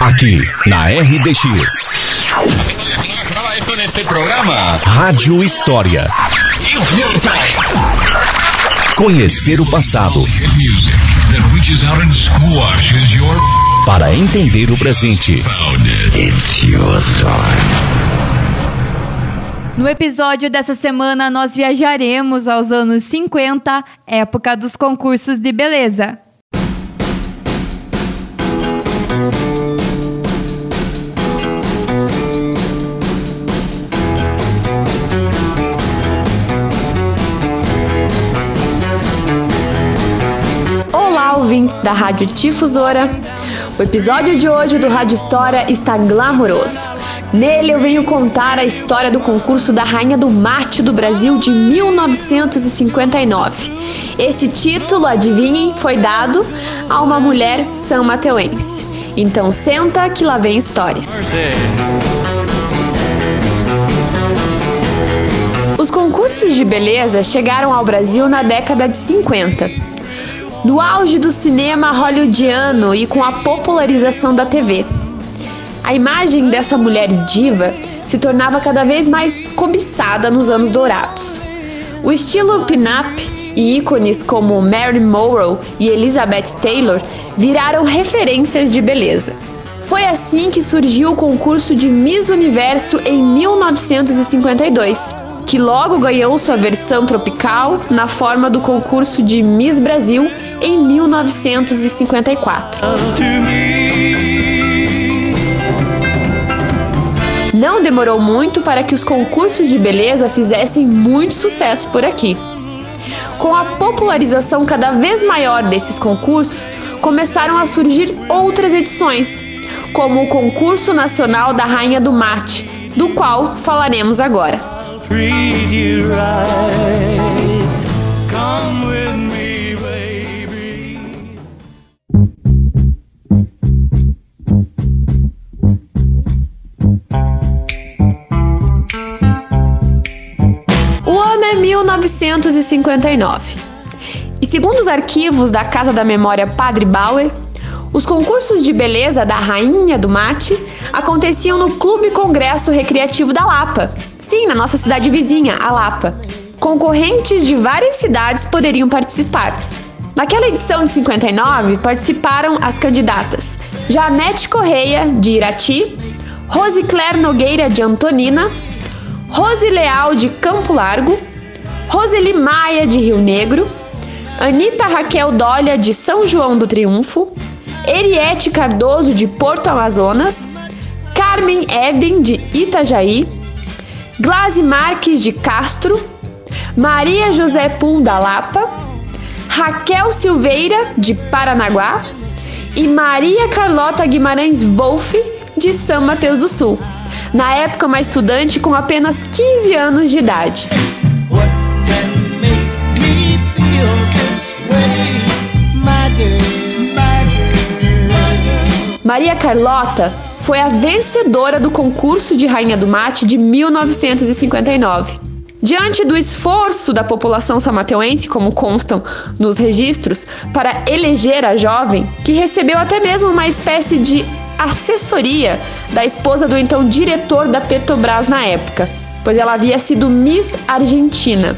Aqui, na RDX. Rádio História. Conhecer o passado. Para entender o presente. No episódio dessa semana, nós viajaremos aos anos 50, época dos concursos de beleza. Ouvintes da Rádio Difusora. O episódio de hoje do Rádio História está glamouroso. Nele eu venho contar a história do concurso da Rainha do Mate do Brasil de 1959. Esse título, adivinhem, foi dado a uma mulher são mateuense. Então senta que lá vem história. Os concursos de beleza chegaram ao Brasil na década de 50. No auge do cinema hollywoodiano e com a popularização da TV. A imagem dessa mulher diva se tornava cada vez mais cobiçada nos anos dourados. O estilo pin-up e ícones como Mary Monroe e Elizabeth Taylor viraram referências de beleza. Foi assim que surgiu o concurso de Miss Universo em 1952 que logo ganhou sua versão tropical na forma do concurso de Miss Brasil em 1954. Não demorou muito para que os concursos de beleza fizessem muito sucesso por aqui. Com a popularização cada vez maior desses concursos, começaram a surgir outras edições, como o Concurso Nacional da Rainha do Mate, do qual falaremos agora treat you right. Come with me, baby. O ano é 1959. E segundo os arquivos da Casa da Memória Padre Bauer, os concursos de beleza da Rainha do Mate aconteciam no Clube Congresso Recreativo da Lapa, Sim, na nossa cidade vizinha, a Lapa. Concorrentes de várias cidades poderiam participar. Naquela edição de 59, participaram as candidatas Janete Correia, de Irati, Rosicler Nogueira, de Antonina, Rose Leal, de Campo Largo, Roseli Maia, de Rio Negro, Anita Raquel Dolha, de São João do Triunfo, Eriette Cardoso, de Porto Amazonas, Carmen Eden, de Itajaí, Glaze Marques de Castro, Maria José Pum da Lapa, Raquel Silveira de Paranaguá e Maria Carlota Guimarães Wolff de São Mateus do Sul. Na época, uma estudante com apenas 15 anos de idade. Maria Carlota foi a vencedora do concurso de Rainha do Mate de 1959. Diante do esforço da população samateuense, como constam nos registros, para eleger a jovem, que recebeu até mesmo uma espécie de assessoria da esposa do então diretor da Petrobras na época, pois ela havia sido Miss Argentina.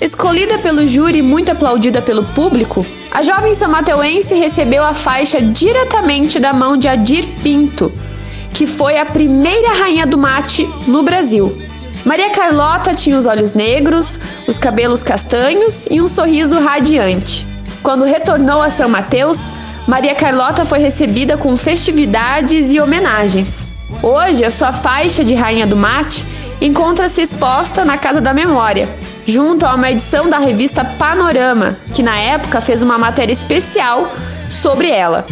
Escolhida pelo júri e muito aplaudida pelo público, a jovem samateuense recebeu a faixa diretamente da mão de Adir Pinto, que foi a primeira rainha do mate no Brasil. Maria Carlota tinha os olhos negros, os cabelos castanhos e um sorriso radiante. Quando retornou a São Mateus, Maria Carlota foi recebida com festividades e homenagens. Hoje, a sua faixa de rainha do mate encontra-se exposta na Casa da Memória, junto a uma edição da revista Panorama, que na época fez uma matéria especial sobre ela.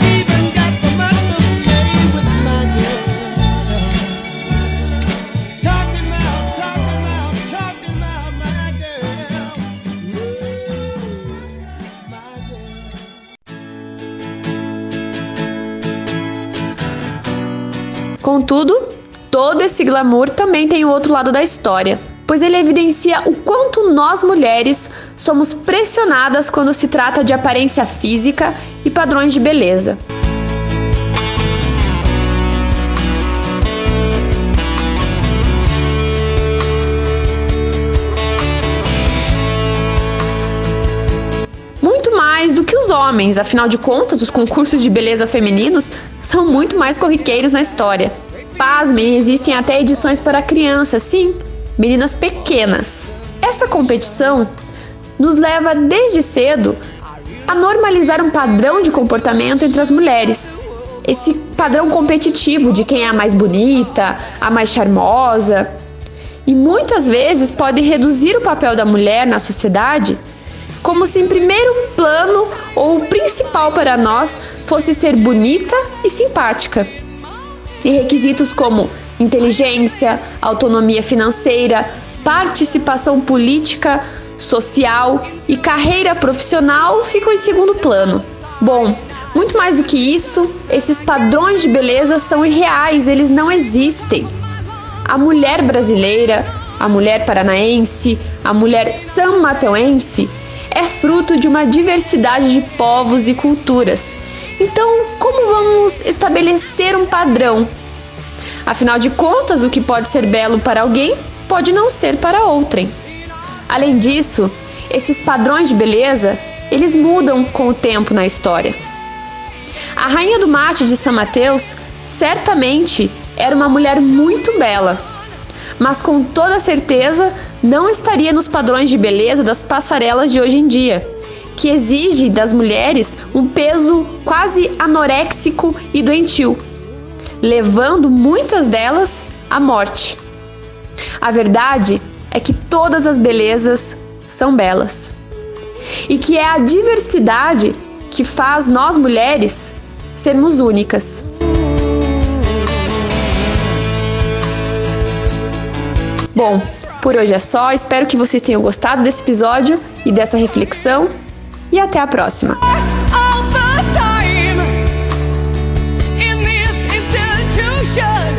Contudo, todo esse glamour também tem o outro lado da história, pois ele evidencia o quanto nós mulheres somos pressionadas quando se trata de aparência física e padrões de beleza. Muito mais do que os homens, afinal de contas, os concursos de beleza femininos são muito mais corriqueiros na história. Pasmem, existem até edições para crianças, sim, meninas pequenas. Essa competição nos leva desde cedo a normalizar um padrão de comportamento entre as mulheres. Esse padrão competitivo de quem é a mais bonita, a mais charmosa. E muitas vezes pode reduzir o papel da mulher na sociedade como se em primeiro plano ou principal para nós fosse ser bonita e simpática e requisitos como inteligência, autonomia financeira, participação política, social e carreira profissional ficam em segundo plano. Bom, muito mais do que isso, esses padrões de beleza são irreais, eles não existem. A mulher brasileira, a mulher paranaense, a mulher sammateuense é fruto de uma diversidade de povos e culturas então, como vamos estabelecer um padrão? Afinal de contas, o que pode ser belo para alguém pode não ser para outrem. Além disso, esses padrões de beleza, eles mudam com o tempo na história. A rainha do mate de São Mateus certamente era uma mulher muito bela, mas com toda certeza não estaria nos padrões de beleza das passarelas de hoje em dia que exige das mulheres um peso quase anoréxico e doentio, levando muitas delas à morte. A verdade é que todas as belezas são belas e que é a diversidade que faz nós mulheres sermos únicas. Bom, por hoje é só. Espero que vocês tenham gostado desse episódio e dessa reflexão e até a próxima. nation.